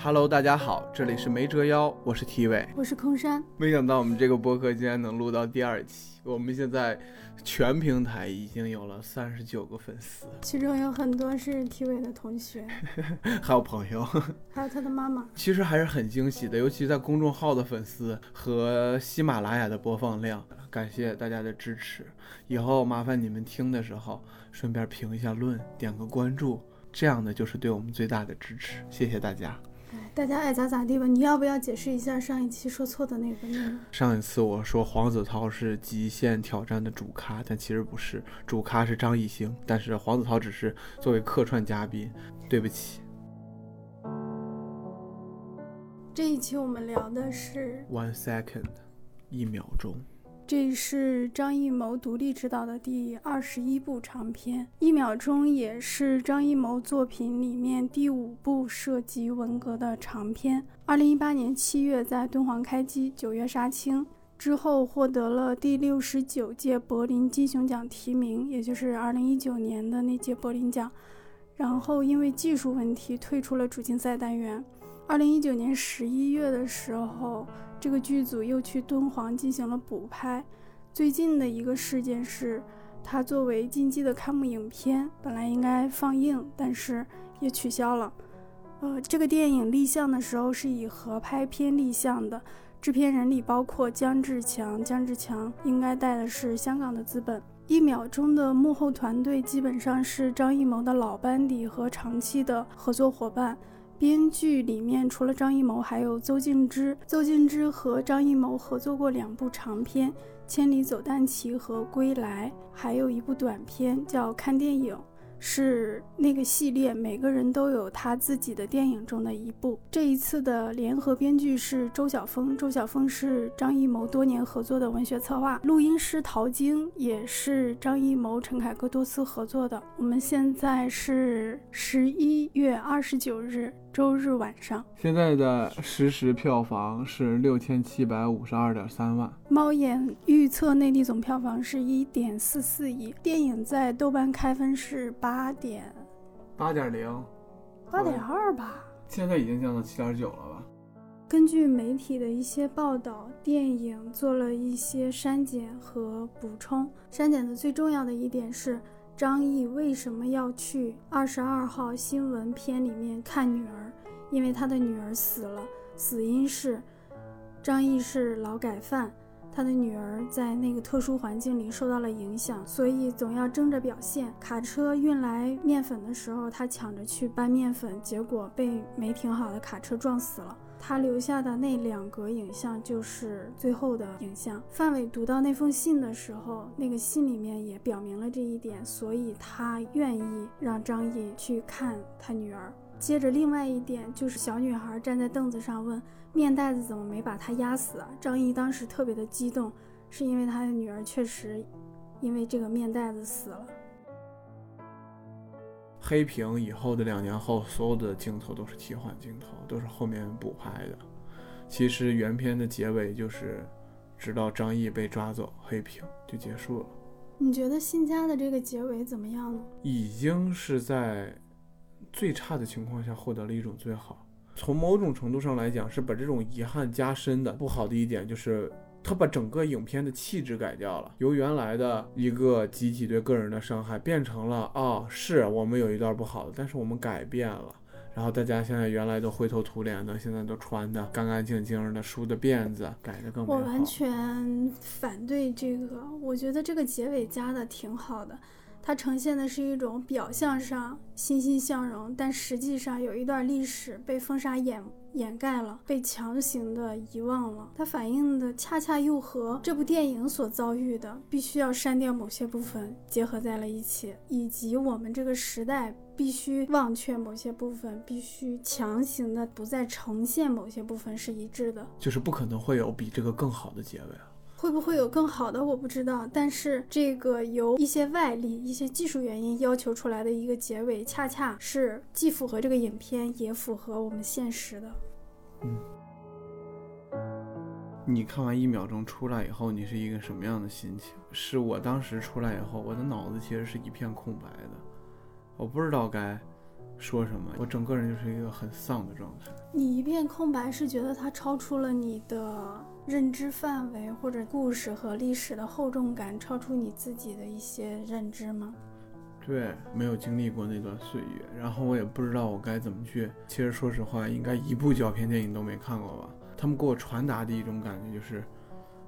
Hello，大家好，这里是没折腰，我是 T 伟。我是空山。没想到我们这个播客竟然能录到第二期，我们现在全平台已经有了三十九个粉丝，其中有很多是 T 伟的同学，还有朋友，还有他的妈妈。其实还是很惊喜的，尤其在公众号的粉丝和喜马拉雅的播放量，感谢大家的支持。以后麻烦你们听的时候顺便评一下论，点个关注，这样的就是对我们最大的支持，谢谢大家。哎，大家爱咋咋地吧。你要不要解释一下上一期说错的那个内容？上一次我说黄子韬是极限挑战的主咖，但其实不是，主咖是张艺兴，但是黄子韬只是作为客串嘉宾，对不起。这一期我们聊的是 One second，一秒钟。这是张艺谋独立执导的第二十一部长片，《一秒钟》也是张艺谋作品里面第五部涉及文革的长片。二零一八年七月在敦煌开机，九月杀青之后，获得了第六十九届柏林金熊奖提名，也就是二零一九年的那届柏林奖。然后因为技术问题退出了主竞赛单元。二零一九年十一月的时候。这个剧组又去敦煌进行了补拍。最近的一个事件是，它作为禁忌的开幕影片，本来应该放映，但是也取消了。呃，这个电影立项的时候是以合拍片立项的，制片人里包括姜志强，姜志强应该带的是香港的资本。一秒钟的幕后团队基本上是张艺谋的老班底和长期的合作伙伴。编剧里面除了张艺谋，还有邹静之。邹静之和张艺谋合作过两部长片，《千里走单骑》和《归来》，还有一部短片叫《看电影》。是那个系列，每个人都有他自己的电影中的一部。这一次的联合编剧是周晓峰，周晓峰是张艺谋多年合作的文学策划，录音师陶晶也是张艺谋、陈凯歌多次合作的。我们现在是十一月二十九日。周日晚上，现在的实时票房是六千七百五十二点三万。猫眼预测内地总票房是一点四四亿。电影在豆瓣开分是八点八点零，八点二吧。现在已经降到七点九了吧？根据媒体的一些报道，电影做了一些删减和补充。删减的最重要的一点是。张译为什么要去二十二号新闻片里面看女儿？因为他的女儿死了，死因是张译是劳改犯，他的女儿在那个特殊环境里受到了影响，所以总要争着表现。卡车运来面粉的时候，他抢着去搬面粉，结果被没停好的卡车撞死了。他留下的那两格影像就是最后的影像。范伟读到那封信的时候，那个信里面也表明了这一点，所以他愿意让张译去看他女儿。接着，另外一点就是小女孩站在凳子上问：“面袋子怎么没把她压死啊？”张译当时特别的激动，是因为他的女儿确实因为这个面袋子死了。黑屏以后的两年后，所有的镜头都是替换镜头，都是后面补拍的。其实原片的结尾就是，直到张译被抓走，黑屏就结束了。你觉得新加的这个结尾怎么样呢？已经是在最差的情况下获得了一种最好。从某种程度上来讲，是把这种遗憾加深的。不好的一点就是。他把整个影片的气质改掉了，由原来的一个集体对个人的伤害，变成了啊，是我们有一段不好的，但是我们改变了。然后大家现在原来都灰头土脸的，现在都穿的干干净净的，梳的辫子，改的更美我完全反对这个，我觉得这个结尾加的挺好的。它呈现的是一种表象上欣欣向荣，但实际上有一段历史被风沙掩掩盖了，被强行的遗忘了。它反映的恰恰又和这部电影所遭遇的必须要删掉某些部分结合在了一起，以及我们这个时代必须忘却某些部分，必须强行的不再呈现某些部分是一致的，就是不可能会有比这个更好的结尾了。会不会有更好的？我不知道。但是这个由一些外力、一些技术原因要求出来的一个结尾，恰恰是既符合这个影片，也符合我们现实的。嗯。你看完一秒钟出来以后，你是一个什么样的心情？是我当时出来以后，我的脑子其实是一片空白的，我不知道该说什么，我整个人就是一个很丧的状态。你一片空白，是觉得它超出了你的认知范围，或者故事和历史的厚重感超出你自己的一些认知吗？对，没有经历过那段岁月，然后我也不知道我该怎么去。其实说实话，应该一部胶片电影都没看过吧？他们给我传达的一种感觉就是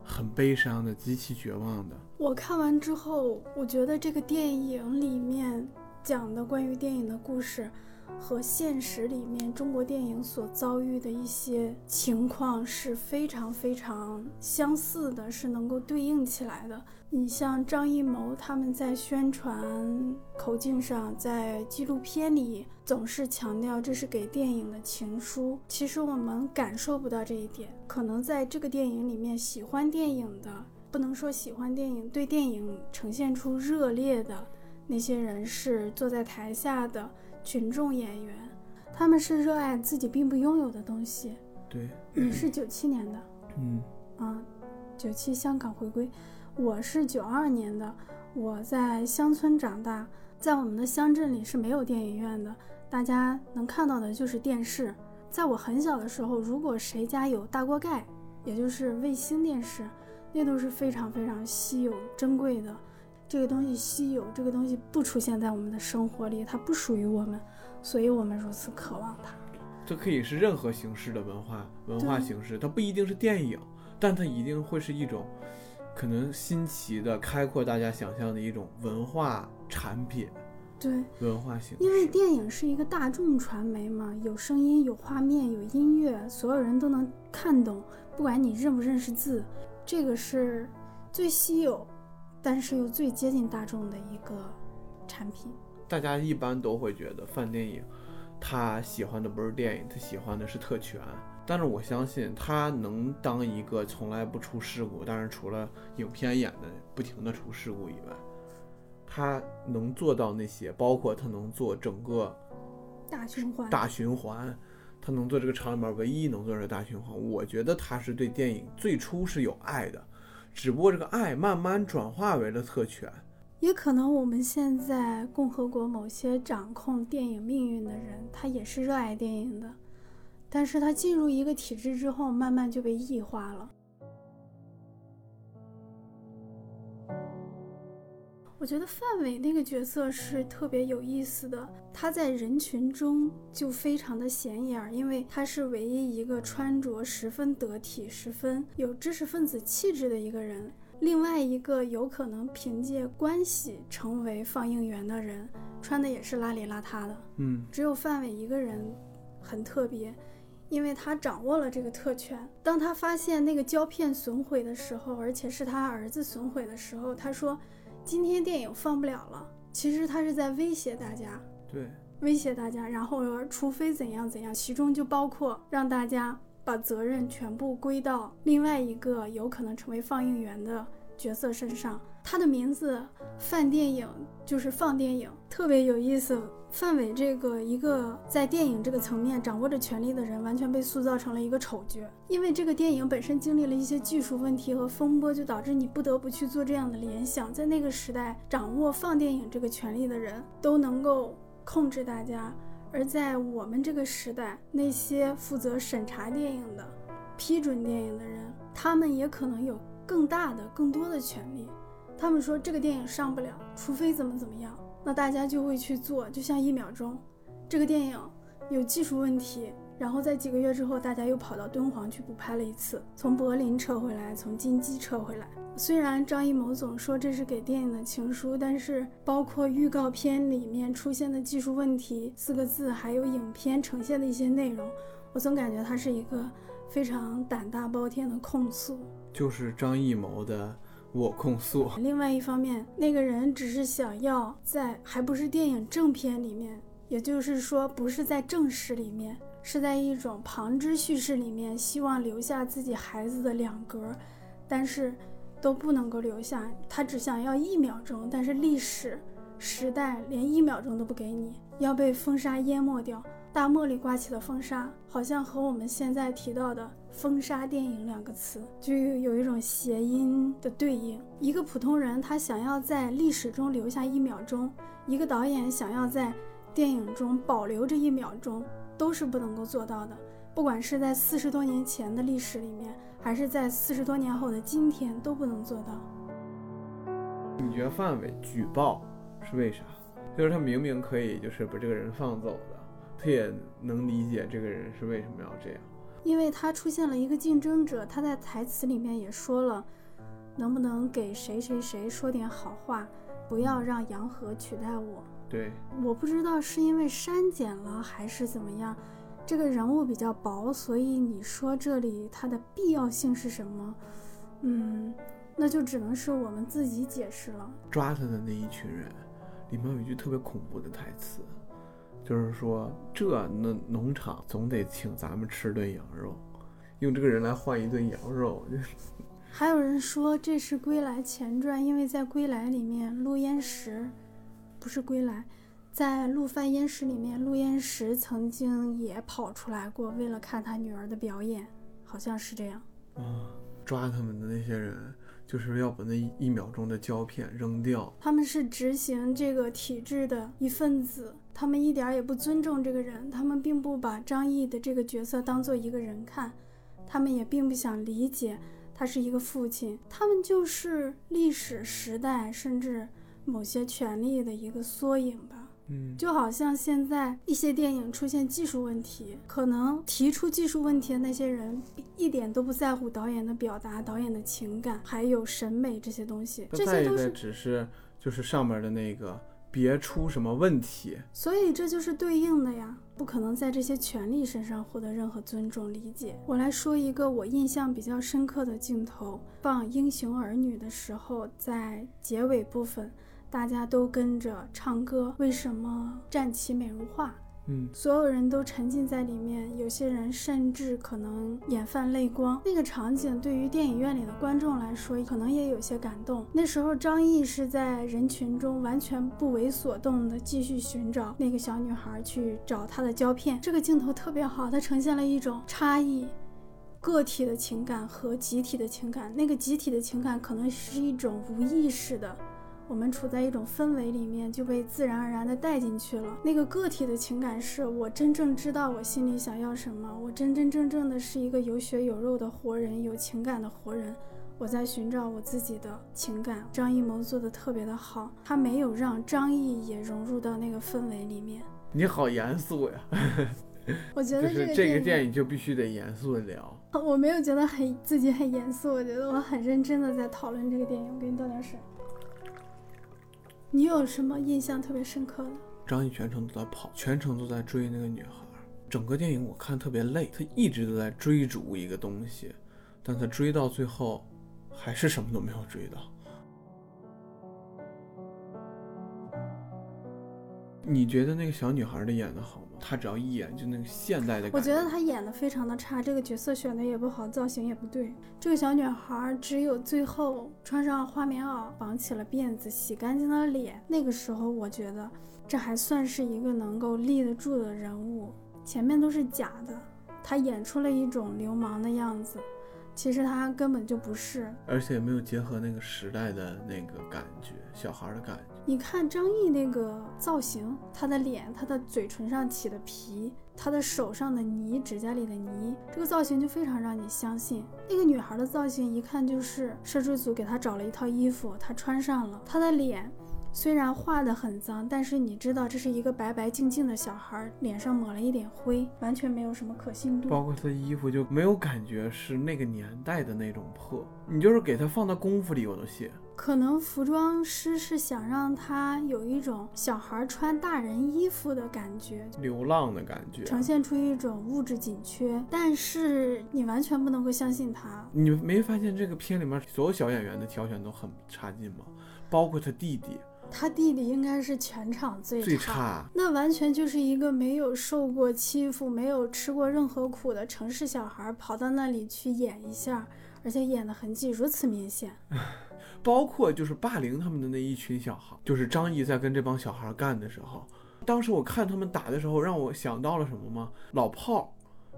很悲伤的、极其绝望的。我看完之后，我觉得这个电影里面讲的关于电影的故事。和现实里面中国电影所遭遇的一些情况是非常非常相似的，是能够对应起来的。你像张艺谋他们在宣传口径上，在纪录片里总是强调这是给电影的情书，其实我们感受不到这一点。可能在这个电影里面，喜欢电影的不能说喜欢电影，对电影呈现出热烈的那些人是坐在台下的。群众演员，他们是热爱自己并不拥有的东西。对，你是九七年的，嗯，啊，九七香港回归，我是九二年的，我在乡村长大，在我们的乡镇里是没有电影院的，大家能看到的就是电视。在我很小的时候，如果谁家有大锅盖，也就是卫星电视，那都是非常非常稀有珍贵的。这个东西稀有，这个东西不出现在我们的生活里，它不属于我们，所以我们如此渴望它。这可以是任何形式的文化，文化形式，它不一定是电影，但它一定会是一种可能新奇的、开阔大家想象的一种文化产品。对，文化形式。因为电影是一个大众传媒嘛，有声音、有画面、有音乐，所有人都能看懂，不管你认不认识字，这个是最稀有。但是又最接近大众的一个产品，大家一般都会觉得范电影，他喜欢的不是电影，他喜欢的是特权。但是我相信他能当一个从来不出事故，但是除了影片演的不停的出事故以外，他能做到那些，包括他能做整个大循环，大循环，他能做这个厂里面唯一能做这个大循环。我觉得他是对电影最初是有爱的。只不过这个爱慢慢转化为了特权，也可能我们现在共和国某些掌控电影命运的人，他也是热爱电影的，但是他进入一个体制之后，慢慢就被异化了。我觉得范伟那个角色是特别有意思的，他在人群中就非常的显眼，因为他是唯一一个穿着十分得体、十分有知识分子气质的一个人。另外一个有可能凭借关系成为放映员的人，穿的也是邋里邋遢的。嗯，只有范伟一个人很特别，因为他掌握了这个特权。当他发现那个胶片损毁的时候，而且是他儿子损毁的时候，他说。今天电影放不了了，其实他是在威胁大家，对，威胁大家，然后除非怎样怎样，其中就包括让大家把责任全部归到另外一个有可能成为放映员的角色身上。他的名字放电影就是放电影，特别有意思。范伟这个一个在电影这个层面掌握着权力的人，完全被塑造成了一个丑角。因为这个电影本身经历了一些技术问题和风波，就导致你不得不去做这样的联想。在那个时代，掌握放电影这个权利的人都能够控制大家，而在我们这个时代，那些负责审查电影的、批准电影的人，他们也可能有更大的、更多的权利。他们说这个电影上不了，除非怎么怎么样。那大家就会去做，就像一秒钟，这个电影有技术问题，然后在几个月之后，大家又跑到敦煌去补拍了一次，从柏林撤回来，从金鸡撤回来。虽然张艺谋总说这是给电影的情书，但是包括预告片里面出现的技术问题四个字，还有影片呈现的一些内容，我总感觉它是一个非常胆大包天的控诉，就是张艺谋的。我控诉。另外一方面，那个人只是想要在还不是电影正片里面，也就是说不是在正史里面，是在一种旁支叙事里面，希望留下自己孩子的两格，但是都不能够留下。他只想要一秒钟，但是历史时代连一秒钟都不给你，要被风沙淹没掉。大漠里刮起的风沙，好像和我们现在提到的。封杀电影两个词就有一种谐音的对应。一个普通人他想要在历史中留下一秒钟，一个导演想要在电影中保留这一秒钟都是不能够做到的。不管是在四十多年前的历史里面，还是在四十多年后的今天，都不能做到。你觉得范伟举报是为啥？就是他明明可以就是把这个人放走的，他也能理解这个人是为什么要这样。因为他出现了一个竞争者，他在台词里面也说了，能不能给谁谁谁说点好话，不要让杨和取代我。对，我不知道是因为删减了还是怎么样，这个人物比较薄，所以你说这里它的必要性是什么？嗯，那就只能是我们自己解释了。抓他的那一群人，里面有一句特别恐怖的台词，就是说这那农场总得请咱们吃顿羊肉，用这个人来换一顿羊肉。还有人说这是《归来前传》，因为在《归来》里面，陆焉识不是《归来》，在《陆犯焉识》里面，陆焉识曾经也跑出来过，为了看他女儿的表演，好像是这样。啊，抓他们的那些人就是要把那一秒钟的胶片扔掉。他们是执行这个体制的一份子，他们一点也不尊重这个人，他们并不把张译的这个角色当做一个人看，他们也并不想理解他是一个父亲，他们就是历史时代甚至某些权力的一个缩影吧。嗯，就好像现在一些电影出现技术问题，可能提出技术问题的那些人一点都不在乎导演的表达、导演的情感，还有审美这些东西，这些都是，只是就是上面的那个别出什么问题。所以这就是对应的呀，不可能在这些权利身上获得任何尊重理解。我来说一个我印象比较深刻的镜头，放《英雄儿女》的时候，在结尾部分。大家都跟着唱歌，为什么站起美如画？嗯，所有人都沉浸在里面，有些人甚至可能眼泛泪光。那个场景对于电影院里的观众来说，可能也有些感动。那时候张译是在人群中完全不为所动的继续寻找那个小女孩，去找她的胶片。这个镜头特别好，它呈现了一种差异。个体的情感和集体的情感，那个集体的情感可能是一种无意识的，我们处在一种氛围里面就被自然而然的带进去了。那个个体的情感是我真正知道我心里想要什么，我真真正正的是一个有血有肉的活人，有情感的活人。我在寻找我自己的情感。张艺谋做的特别的好，他没有让张译也融入到那个氛围里面。你好严肃呀，我觉得这个，这个电影就必须得严肃的聊。我没有觉得很自己很严肃，我觉得我很认真的在讨论这个电影。我给你倒点水。你有什么印象特别深刻的？张译全程都在跑，全程都在追那个女孩。整个电影我看特别累，他一直都在追逐一个东西，但他追到最后，还是什么都没有追到。你觉得那个小女孩的演的好吗？她只要一演就那个现代的感我觉得她演的非常的差，这个角色选的也不好，造型也不对。这个小女孩只有最后穿上花棉袄，绑起了辫子，洗干净了脸，那个时候我觉得这还算是一个能够立得住的人物。前面都是假的，她演出了一种流氓的样子，其实她根本就不是。而且没有结合那个时代的那个感觉，小孩的感觉。你看张译那个造型，他的脸，他的嘴唇上起的皮，他的手上的泥，指甲里的泥，这个造型就非常让你相信。那个女孩的造型一看就是摄制组给她找了一套衣服，她穿上了。她的脸虽然画的很脏，但是你知道这是一个白白净净的小孩，脸上抹了一点灰，完全没有什么可信度。包括她的衣服就没有感觉是那个年代的那种破，你就是给她放到功夫里我都信。可能服装师是想让他有一种小孩穿大人衣服的感觉，流浪的感觉。呈现出一种物质紧缺，但是你完全不能够相信他。你没发现这个片里面所有小演员的挑选都很差劲吗？包括他弟弟，他弟弟应该是全场最最差。那完全就是一个没有受过欺负、没有吃过任何苦的城市小孩，跑到那里去演一下，而且演的痕迹如此明显。包括就是霸凌他们的那一群小孩，就是张译在跟这帮小孩干的时候，当时我看他们打的时候，让我想到了什么吗？老炮儿，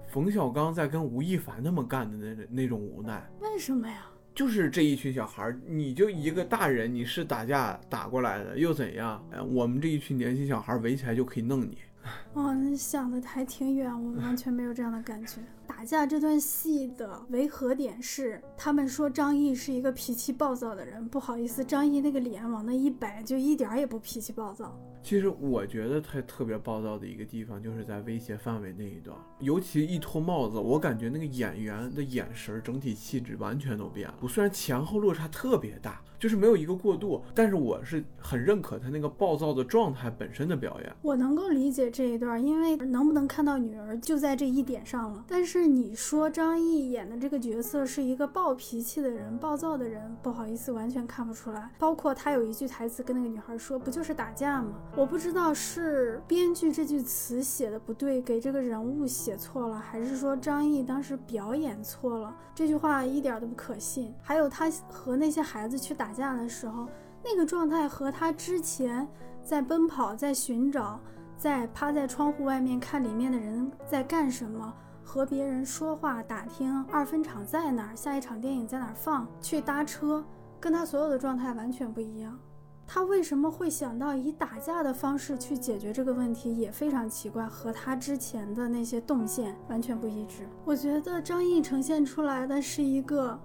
冯小刚在跟吴亦凡他们干的那那种无奈。为什么呀？就是这一群小孩儿，你就一个大人，你是打架打过来的，又怎样？哎，我们这一群年轻小孩儿围起来就可以弄你。哦，你想的还挺远，我完全没有这样的感觉。打架这段戏的违和点是，他们说张译是一个脾气暴躁的人，不好意思，张译那个脸往那一摆，就一点也不脾气暴躁。其实我觉得他特别暴躁的一个地方，就是在威胁范伟那一段，尤其一脱帽子，我感觉那个演员的眼神整体气质完全都变了。我虽然前后落差特别大，就是没有一个过渡，但是我是很认可他那个暴躁的状态本身的表演。我能够理解这一段，因为能不能看到女儿就在这一点上了。但是你说张译演的这个角色是一个暴脾气的人、暴躁的人，不好意思，完全看不出来。包括他有一句台词跟那个女孩说：“不就是打架吗？”我不知道是编剧这句词写的不对，给这个人物写错了，还是说张译当时表演错了？这句话一点都不可信。还有他和那些孩子去打架的时候，那个状态和他之前在奔跑、在寻找、在趴在窗户外面看里面的人在干什么，和别人说话、打听二分场在哪儿，下一场电影在哪儿放，去搭车，跟他所有的状态完全不一样。他为什么会想到以打架的方式去解决这个问题，也非常奇怪，和他之前的那些动线完全不一致。我觉得张译呈现出来的是一个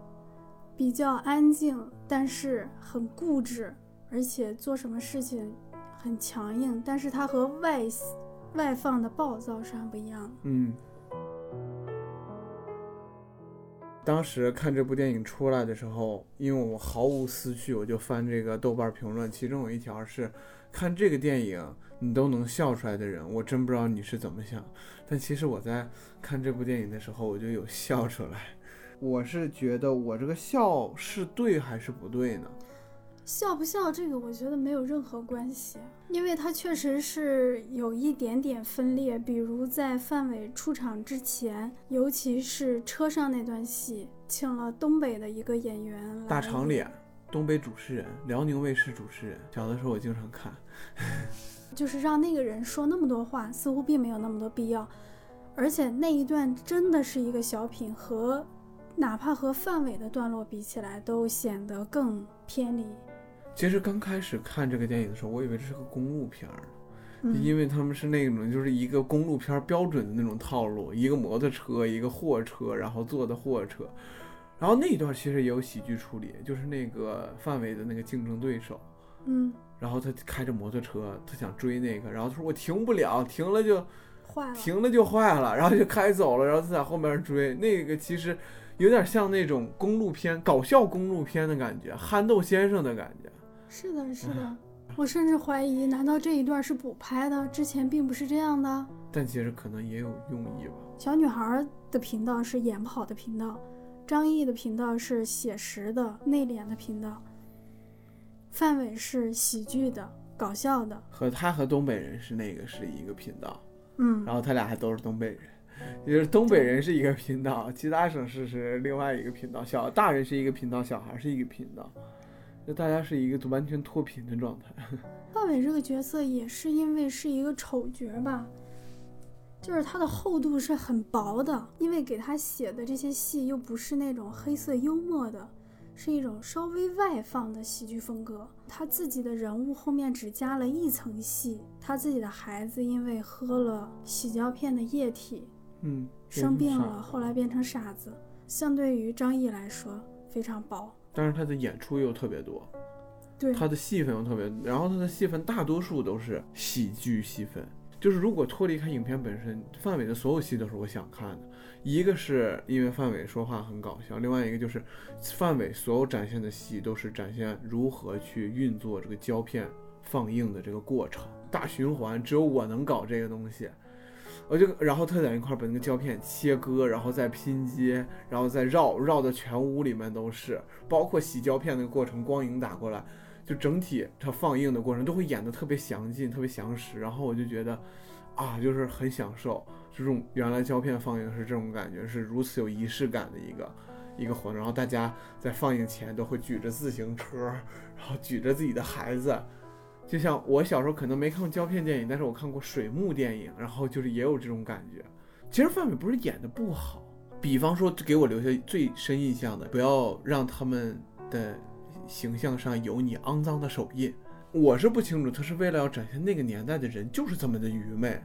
比较安静，但是很固执，而且做什么事情很强硬，但是他和外外放的暴躁是很不一样的。嗯。当时看这部电影出来的时候，因为我毫无思绪，我就翻这个豆瓣评论，其中有一条是看这个电影你都能笑出来的人，我真不知道你是怎么想。但其实我在看这部电影的时候，我就有笑出来。我是觉得我这个笑是对还是不对呢？笑不笑这个，我觉得没有任何关系，因为它确实是有一点点分裂。比如在范伟出场之前，尤其是车上那段戏，请了东北的一个演员，大长脸，东北主持人，辽宁卫视主持人。小的时候我经常看，就是让那个人说那么多话，似乎并没有那么多必要。而且那一段真的是一个小品，和哪怕和范伟的段落比起来，都显得更偏离。其实刚开始看这个电影的时候，我以为这是个公路片儿，嗯。因为他们是那种就是一个公路片儿标准的那种套路，一个摩托车，一个货车，然后坐的货车，然后那一段其实也有喜剧处理，就是那个范伟的那个竞争对手，嗯，然后他开着摩托车，他想追那个，然后他说我停不了，停了就坏了。停了就坏了，然后就开走了，然后他在后面追，那个其实有点像那种公路片，搞笑公路片的感觉，憨豆先生的感觉。是的，是的。我甚至怀疑，难道这一段是补拍的？之前并不是这样的。但其实可能也有用意吧。小女孩的频道是演不好的频道，张译的频道是写实的、内敛的频道，范伟是喜剧的、搞笑的。和他和东北人是那个是一个频道，嗯，然后他俩还都是东北人，也就是东北人是一个频道，其他省市是另外一个频道，小大人是一个频道，小孩是一个频道，就大家是一个完全脱贫的状态。范伟这个角色也是因为是一个丑角吧，就是他的厚度是很薄的，因为给他写的这些戏又不是那种黑色幽默的，是一种稍微外放的喜剧风格。他自己的人物后面只加了一层戏，他自己的孩子因为喝了洗胶片的液体嗯，生病了，后来变成傻子。相对于张译来说非常薄，但是他的演出又特别多，对，他的戏份又特别，然后他的戏份大多数都是喜剧戏份。就是如果脱离开影片本身，范伟的所有戏都是我想看的。一个是因为范伟说话很搞笑，另外一个就是范伟所有展现的戏都是展现如何去运作这个胶片放映的这个过程，大循环，只有我能搞这个东西。我就然后特在一块把那个胶片切割，然后再拼接，然后再绕绕的全屋里面都是，包括洗胶片那个过程，光影打过来，就整体它放映的过程都会演得特别详尽、特别详实。然后我就觉得，啊，就是很享受这种原来胶片放映是这种感觉，是如此有仪式感的一个一个活动。然后大家在放映前都会举着自行车，然后举着自己的孩子。就像我小时候可能没看过胶片电影，但是我看过水幕电影，然后就是也有这种感觉。其实范伟不是演的不好，比方说给我留下最深印象的，不要让他们的形象上有你肮脏的手印。我是不清楚他是为了要展现那个年代的人就是这么的愚昧，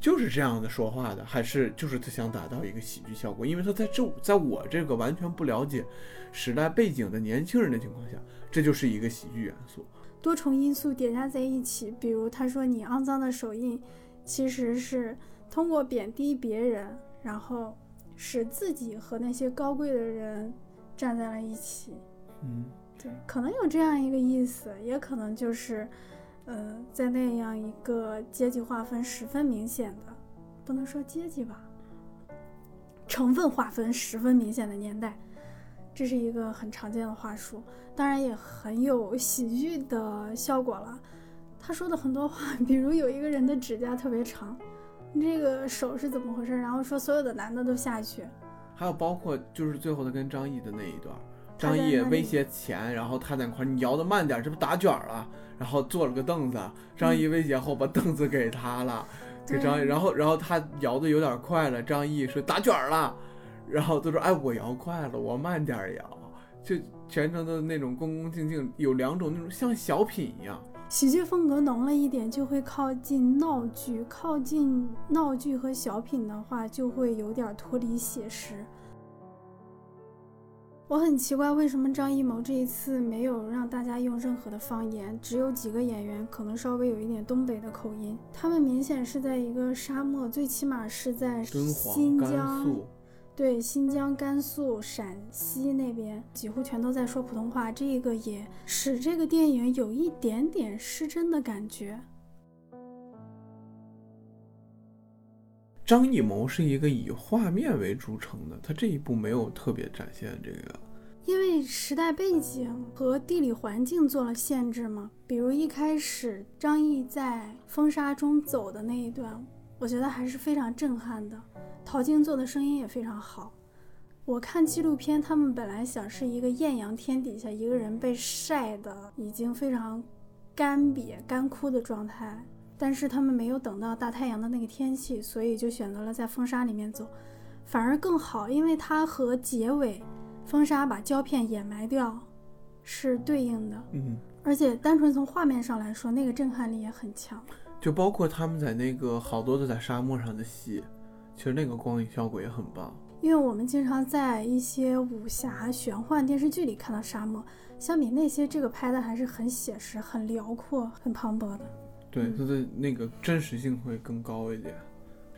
就是这样的说话的，还是就是他想达到一个喜剧效果？因为他在这在我这个完全不了解时代背景的年轻人的情况下，这就是一个喜剧元素。多重因素叠加在一起，比如他说你肮脏的手印，其实是通过贬低别人，然后使自己和那些高贵的人站在了一起。嗯，对，可能有这样一个意思，也可能就是，呃，在那样一个阶级划分十分明显的，不能说阶级吧，成分划分十分明显的年代，这是一个很常见的话术，当然也很有喜剧的效果了。他说的很多话，比如有一个人的指甲特别长，你这个手是怎么回事？然后说所有的男的都下去，还有包括就是最后的跟张译的那一段，张译威胁钱，然后他在那块儿你摇的慢点，这不打卷儿了，然后坐了个凳子，张译威胁后把凳子给他了，给张译，然后然后他摇的有点快了，张译说打卷儿了，然后他说哎我摇快了，我慢点儿摇，就全程的那种恭恭敬敬，有两种那种像小品一样。喜剧风格浓了一点，就会靠近闹剧；靠近闹剧和小品的话，就会有点脱离写实。我很奇怪，为什么张艺谋这一次没有让大家用任何的方言，只有几个演员可能稍微有一点东北的口音。他们明显是在一个沙漠，最起码是在新疆，对新疆、甘肃、陕西那边几乎全都在说普通话，这个也使这个电影有一点点失真的感觉。张艺谋是一个以画面为著称的，他这一部没有特别展现这个。因为时代背景和地理环境做了限制嘛，比如一开始张译在风沙中走的那一段，我觉得还是非常震撼的。陶晶做的声音也非常好。我看纪录片，他们本来想是一个艳阳天底下一个人被晒的已经非常干瘪、干枯的状态，但是他们没有等到大太阳的那个天气，所以就选择了在风沙里面走，反而更好，因为它和结尾。风沙把胶片掩埋掉，是对应的，嗯，而且单纯从画面上来说，那个震撼力也很强。就包括他们在那个好多的在沙漠上的戏，其实那个光影效果也很棒。因为我们经常在一些武侠、玄幻电视剧里看到沙漠，相比那些，这个拍的还是很写实、很辽阔、很磅礴的。对，嗯它的那个真实性会更高一点。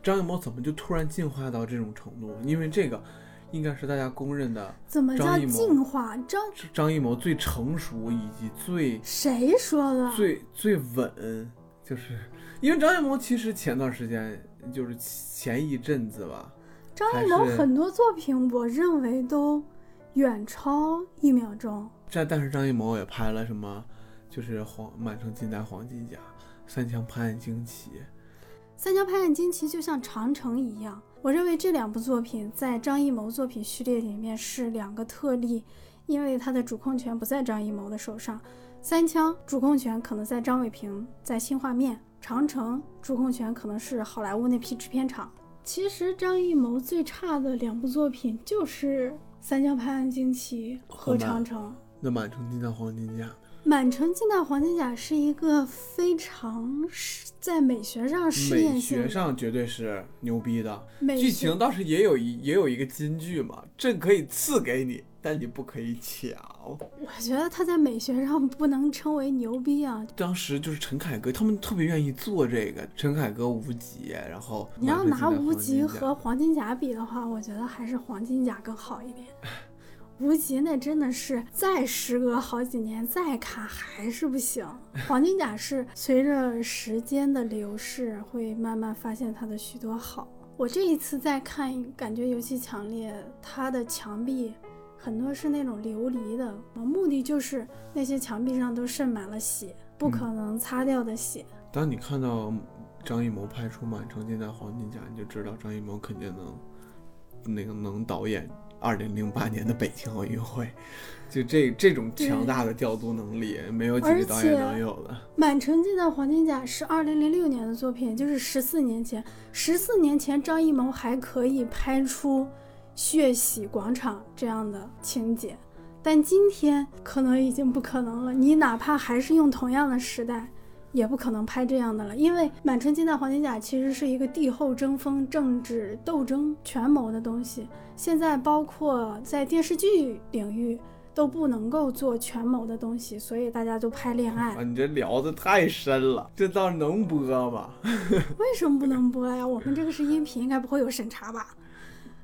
张艺谋怎么就突然进化到这种程度？因为这个应该是大家公认的怎么叫进化？张张艺谋最成熟以及最谁说的？最最稳，就是因为张艺谋其实前段时间就是前一阵子吧，张艺谋很多作品，我认为都远超一秒钟。这但是张艺谋也拍了什么，就是黄《满城尽带黄金甲》《三枪拍案惊奇》，《三枪拍案惊奇》就像长城一样，我认为这两部作品在张艺谋作品序列里面是两个特例，因为它的主控权不在张艺谋的手上。三枪主控权可能在张伟平，在新画面；长城主控权可能是好莱坞那批制片厂。其实张艺谋最差的两部作品就是《三枪拍案惊奇》和和《长城》。那《满城尽带黄金甲》呢满城尽带黄金甲是一个非常是在美学上试验美学上绝对是牛逼的，剧情倒是也有一也有一个金句嘛，朕可以赐给你，但你不可以抢。我觉得他在美学上不能称为牛逼啊！当时就是陈凯歌，他们特别愿意做这个。陈凯歌、无极，然后你要拿无极极和黄金甲比的话，我觉得还是黄金甲更好一点。无极那真的是再时隔好几年再看还是不行。黄金甲是随着时间的流逝会慢慢发现它的许多好。我这一次再看，感觉尤其强烈，它的墙壁很多是那种琉璃的，目的就是那些墙壁上都渗满了血，不可能擦掉的血。当你看到张艺谋拍出《满城尽带黄金甲》，你就知道张艺谋肯定能那个能导演二零零八年的北京奥运会。就这这种强大的调度能力，没有几个导演能有的。《满城尽带黄金甲》是二零零六年的作品，就是十四年前。十四年前，张艺谋还可以拍出血洗广场这样的情节，但今天可能已经不可能了。你哪怕还是用同样的时代，也不可能拍这样的了，因为《满城尽带黄金甲》其实是一个帝后争锋、政治斗争、权谋的东西。现在包括在电视剧领域都不能够做权谋的东西，所以大家都拍恋爱。啊，你这聊的太深了，这倒能播吧？为什么不能播呀？我们这个是音频，应该不会有审查吧？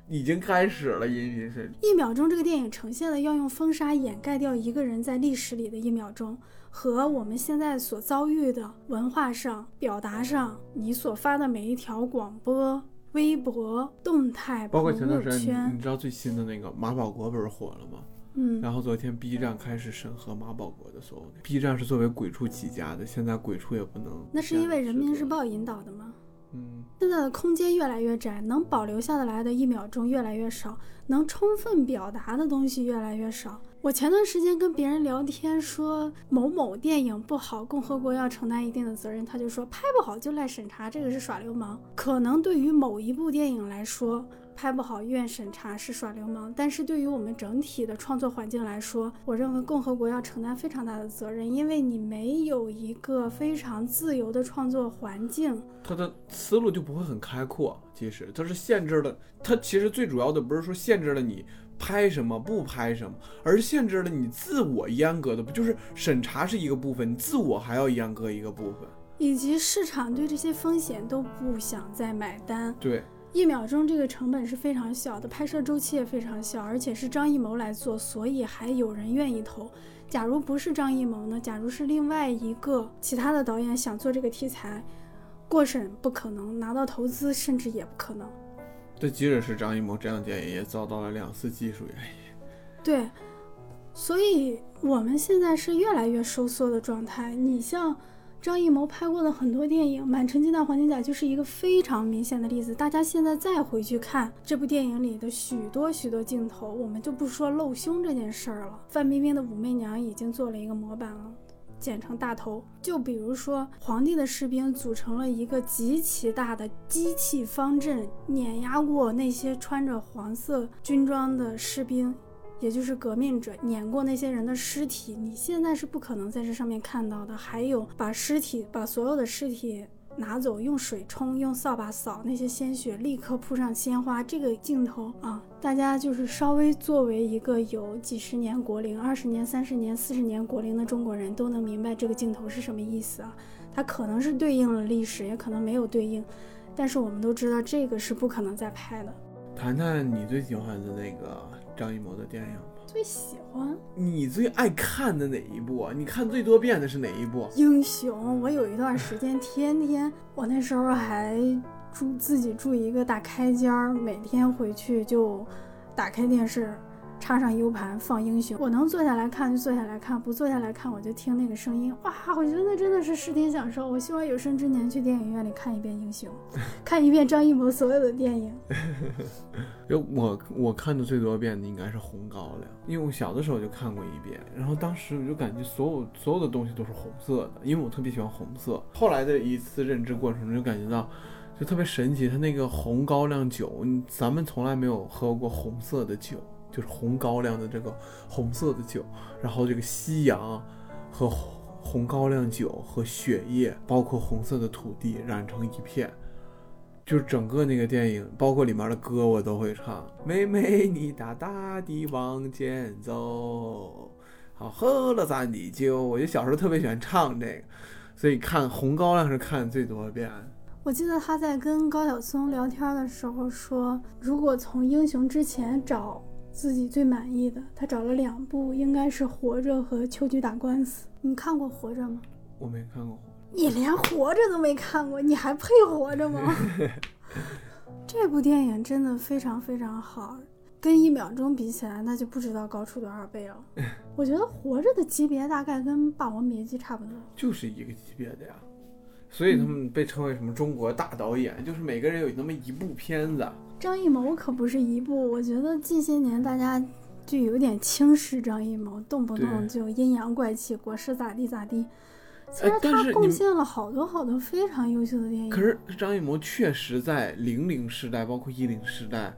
已经开始了，音频是。一秒钟这个电影呈现了要用风沙掩盖掉一个人在历史里的一秒钟，和我们现在所遭遇的文化上、表达上，你所发的每一条广播、微博、动态、包括朋友前段时间，圈你你，知道最新的那个马保国不是火了吗？嗯，然后昨天 B 站开始审核马保国的所有的。B 站是作为鬼畜起家的，现在鬼畜也不能。那是因为人民日。报引导的吗？嗯，现在的空间越来越窄，能保留下来的一秒钟越来越少，能充分表达的东西越来越少。我前段时间跟别人聊天说某某电影不好，共和国要承担一定的责任，他就说拍不好就赖审查，这个是耍流氓。可能对于某一部电影来说，拍不好怨审查是耍流氓，但是对于我们整体的创作环境来说，我认为共和国要承担非常大的责任，因为你没有一个非常自由的创作环境。他的思路就不会很开阔。其实它是限制了，它其实最主要的不是说限制了你拍什么不拍什么，而限制了你自我阉割的，不就是审查是一个部分，你自我还要阉割一个部分。以及市场对这些风险都不想再买单。对，一秒钟这个成本是非常小的，拍摄周期也非常小，而且是张艺谋来做，所以还有人愿意投。假如不是张艺谋呢？假如是另外一个其他的导演想做这个题材，过审不可能，拿到投资甚至也不可能。这即使是张艺谋这样的电影，也遭到了两次技术原因。对，所以我们现在是越来越收缩的状态。你像张艺谋拍过的很多电影，《满城尽带黄金甲》就是一个非常明显的例子。大家现在再回去看这部电影里的许多许多镜头，我们就不说露胸这件事儿了。范冰冰的武媚娘已经做了一个模板了。简称大头，就比如说皇帝的士兵组成了一个极其大的机器方阵，碾压过那些穿着黄色军装的士兵，也就是革命者，碾过那些人的尸体。你现在是不可能在这上面看到的。还有把尸体，把所有的尸体。拿走，用水冲，用扫把扫那些鲜血，立刻铺上鲜花。这个镜头啊，大家就是稍微作为一个有几十年国龄、二十年、三十年、四十年国龄的中国人都能明白这个镜头是什么意思啊。它可能是对应了历史，也可能没有对应，但是我们都知道这个是不可能再拍的。谈谈你最喜欢的那个张艺谋的电影。最喜欢你最爱看的哪一部啊？你看最多遍的是哪一部？英雄。我有一段时间天天，我那时候还住自己住一个大开间儿，每天回去就打开电视，插上 U 盘放英雄。我能坐下来看就坐下来看，不坐下来看我就听那个声音。哇，我觉得那真的是视听享受。我希望有生之年去电影院里看一遍英雄，看一遍张艺谋所有的电影。就我我看的最多遍的应该是《红高粱》，因为我小的时候就看过一遍，然后当时我就感觉所有所有的东西都是红色的，因为我特别喜欢红色。后来的一次认知过程中就感觉到，就特别神奇，它那个红高粱酒，咱们从来没有喝过红色的酒，就是红高粱的这个红色的酒，然后这个夕阳和红高粱酒和血液，包括红色的土地染成一片。就是整个那个电影，包括里面的歌，我都会唱。妹妹，你大大的往前走，好喝了咱的酒。我就小时候特别喜欢唱这个，所以看《红高粱》是看最多遍。我记得他在跟高晓松聊天的时候说，如果从英雄之前找自己最满意的，他找了两部，应该是《活着》和《秋菊打官司》。你看过《活着》吗？我没看过。你连活着都没看过，你还配活着吗？这部电影真的非常非常好，跟一秒钟比起来，那就不知道高出多少倍了。我觉得活着的级别大概跟《霸王别姬》差不多，就是一个级别的呀。所以他们被称为什么中国大导演，就是每个人有那么一部片子。张艺谋可不是一部，我觉得近些年大家就有点轻视张艺谋，动不动就阴阳怪气，国师咋地咋地。其实他贡献了好多好多非常优秀的电影。可是张艺谋确实在零零时代，包括一零时代，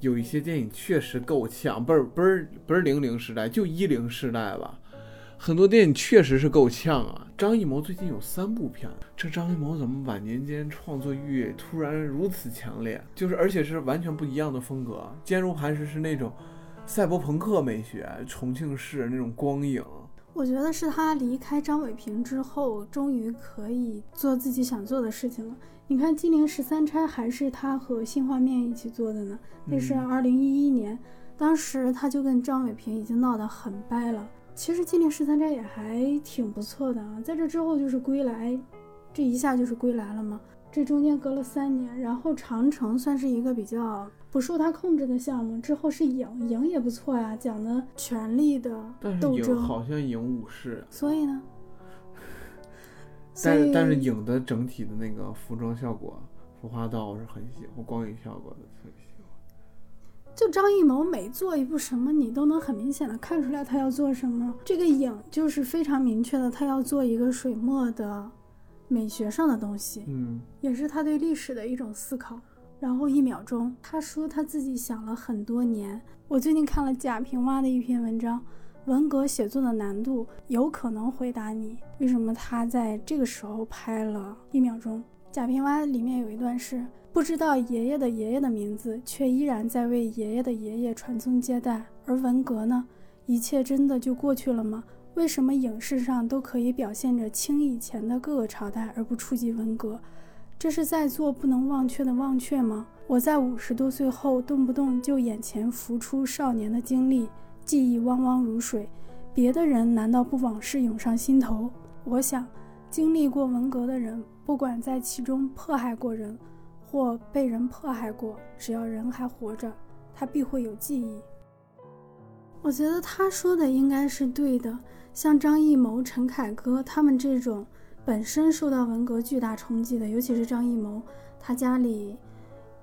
有一些电影确实够呛，不是不是不是零零时代，就一零时代吧。很多电影确实是够呛啊！张艺谋最近有三部片，这张艺谋怎么晚年间创作欲突然如此强烈？就是而且是完全不一样的风格，《坚如磐石》是那种赛博朋克美学，重庆市那种光影。我觉得是他离开张伟平之后，终于可以做自己想做的事情了。你看《金陵十三钗》还是他和新画面一起做的呢，那是二零一一年，当时他就跟张伟平已经闹得很掰了。其实《金陵十三钗》也还挺不错的啊，在这之后就是《归来》，这一下就是《归来》了嘛。这中间隔了三年，然后《长城》算是一个比较不受他控制的项目，之后是《影》，《影》也不错呀，讲的权力的斗争。好像《影》武士。所以呢？但但是《影》的整体的那个服装效果、服化道我是很喜欢，光影效果的特别。就张艺谋每做一部什么，你都能很明显的看出来他要做什么。这个影就是非常明确的，他要做一个水墨的美学上的东西，嗯，也是他对历史的一种思考。然后一秒钟，他说他自己想了很多年。我最近看了贾平凹的一篇文章，《文革写作的难度》，有可能回答你为什么他在这个时候拍了一秒钟。贾平凹里面有一段是。不知道爷爷的爷爷的名字，却依然在为爷爷的爷爷传宗接代。而文革呢？一切真的就过去了吗？为什么影视上都可以表现着清以前的各个朝代，而不触及文革？这是在做不能忘却的忘却吗？我在五十多岁后，动不动就眼前浮出少年的经历，记忆汪汪如水。别的人难道不往事涌上心头？我想，经历过文革的人，不管在其中迫害过人。或被人迫害过，只要人还活着，他必会有记忆。我觉得他说的应该是对的。像张艺谋、陈凯歌他们这种本身受到文革巨大冲击的，尤其是张艺谋，他家里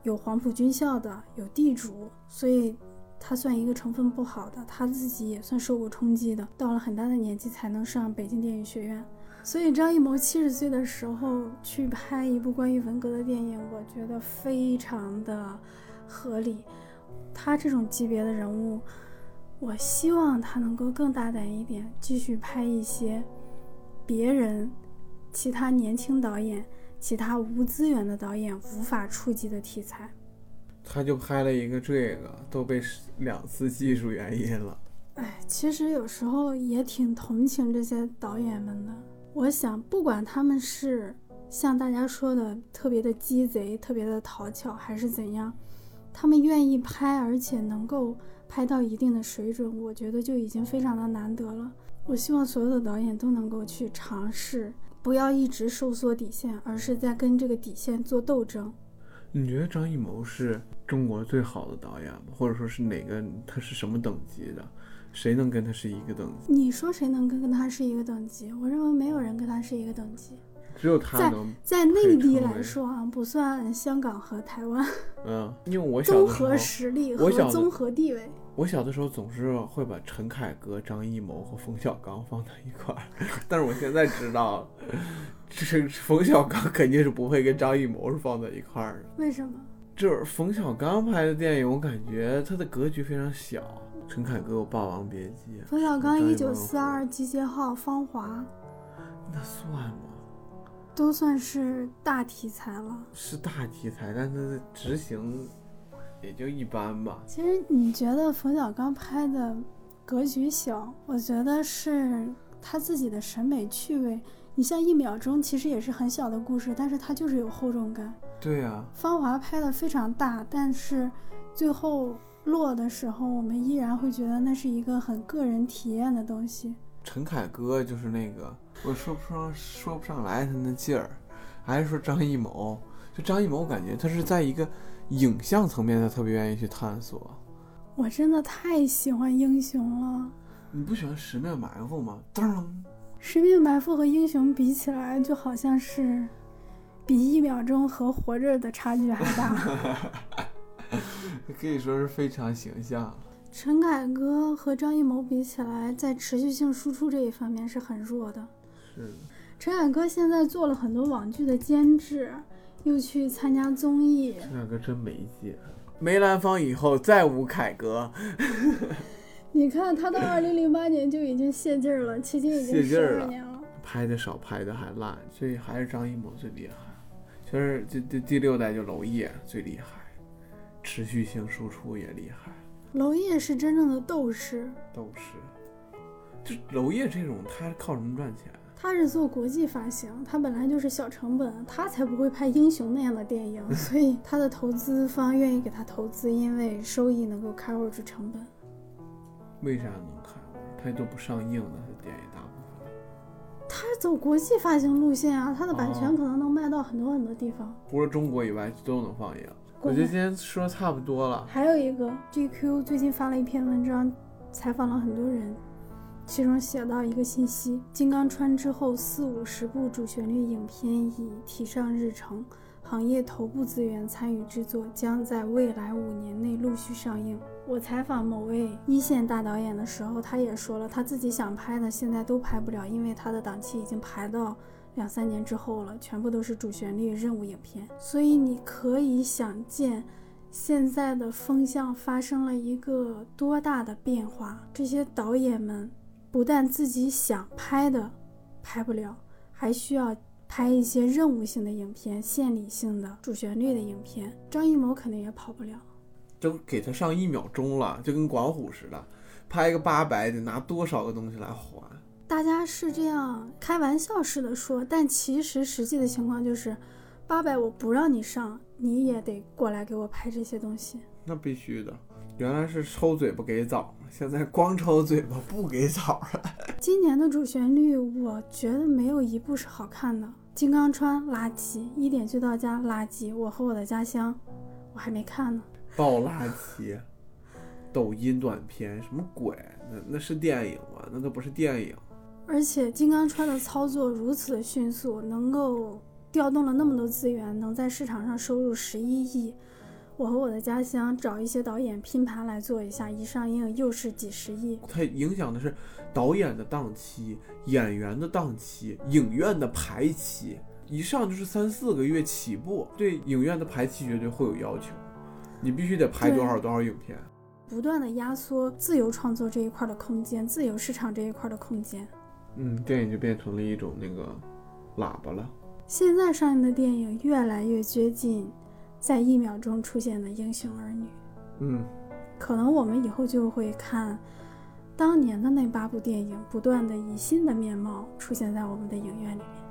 有黄埔军校的，有地主，所以他算一个成分不好的。他自己也算受过冲击的，到了很大的年纪才能上北京电影学院。所以张艺谋七十岁的时候去拍一部关于文革的电影，我觉得非常的合理。他这种级别的人物，我希望他能够更大胆一点，继续拍一些别人、其他年轻导演、其他无资源的导演无法触及的题材。他就拍了一个这个，都被两次技术原因了。哎，其实有时候也挺同情这些导演们的。我想，不管他们是像大家说的特别的鸡贼、特别的讨巧，还是怎样，他们愿意拍，而且能够拍到一定的水准，我觉得就已经非常的难得了。我希望所有的导演都能够去尝试，不要一直收缩底线，而是在跟这个底线做斗争。你觉得张艺谋是中国最好的导演吗？或者说是哪个？他是什么等级的？谁能跟他是一个等级？你说谁能跟跟他是一个等级？我认为没有人跟他是一个等级，只有他能。在内地来说啊，不算香港和台湾。嗯，因为我小综合实力和综合地位。我小的时候总是会把陈凯歌、张艺谋和冯小刚放在一块儿，但是我现在知道，这冯小刚肯定是不会跟张艺谋是放在一块儿的。为什么？就是冯小刚拍的电影，我感觉他的格局非常小。陈凯歌有《霸王别姬》，冯小刚《一九四二》《集结号》《芳华》，那算吗？都算是大题材了。是大题材，但是执行也就一般吧。其实你觉得冯小刚拍的格局小，我觉得是他自己的审美趣味。你像一秒钟，其实也是很小的故事，但是它就是有厚重感。对呀，《芳华》拍的非常大，但是最后。落的时候，我们依然会觉得那是一个很个人体验的东西。陈凯歌就是那个，我说不上说不上来他那劲儿，还是说张艺谋？就张艺谋，我感觉他是在一个影像层面，他特别愿意去探索。我真的太喜欢英雄了。你不喜欢十面埋伏吗？噔。十面埋伏和英雄比起来，就好像是比一秒钟和活着的差距还大。可以说是非常形象。陈凯歌和张艺谋比起来，在持续性输出这一方面是很弱的。是。陈凯歌现在做了很多网剧的监制，又去参加综艺。陈凯歌真没劲。梅兰芳以后再无凯歌，你看他到二零零八年就已经泄劲儿了，迄今已经十泄劲了二年了。拍的少，拍的还烂，所以还是张艺谋最厉害。其实这这第六代就娄烨最厉害，持续性输出也厉害，娄烨是真正的斗士，斗士。就娄烨这种，他靠什么赚钱？他是做国际发行，他本来就是小成本，他才不会拍英雄那样的电影，所以他的投资方愿意给他投资，因为收益能够 cover 住成本。为啥能看？他都不上映的，他电影大部分。他走国际发行路线啊，他的版权哦可能能卖到很多很多地方。除了中国以外都能放映。我觉得今天说差不多了。还有一个 GQ 最近发了一篇文章，采访了很多人，其中写到一个信息：《金刚川》之后四五十部主旋律影片已提上日程，行业头部资源参与制作，将在未来五年内陆续上映。我采访某位一线大导演的时候，他也说了，他自己想拍的现在都拍不了，因为他的档期已经排到两三年之后了，全部都是主旋律任务影片。所以你可以想见，现在的风向发生了一个多大的变化。这些导演们不但自己想拍的拍不了，还需要拍一些任务性的影片、献礼性的主旋律的影片。张艺谋肯定也跑不了。都给他上一秒钟了，就跟管虎似的，拍个八百得拿多少个东西来还？大家是这样开玩笑似的说，但其实实际的情况就是，八百我不让你上，你也得过来给我拍这些东西。那必须的。原来是抽嘴巴给枣，现在光抽嘴巴不给枣了。今年的主旋律，我觉得没有一部是好看的。金刚川垃圾，一点就到家垃圾，我和我的家乡，我还没看呢。爆垃圾，抖音短片什么鬼？那那是电影吗？那都不是电影。而且金刚川的操作如此的迅速，能够调动了那么多资源，能在市场上收入十一亿。我和我的家乡找一些导演拼盘来做一下，一上映又是几十亿。它影响的是导演的档期、演员的档期、影院的排期，一上就是三四个月起步。对影院的排期绝对会有要求，你必须得排多少多少影片。不断的压缩自由创作这一块的空间，自由市场这一块的空间。嗯，电影就变成了一种那个喇叭了。现在上映的电影越来越接近在一秒钟出现的英雄儿女，嗯，可能我们以后就会看当年的那八部电影，不断的以新的面貌出现在我们的影院里面。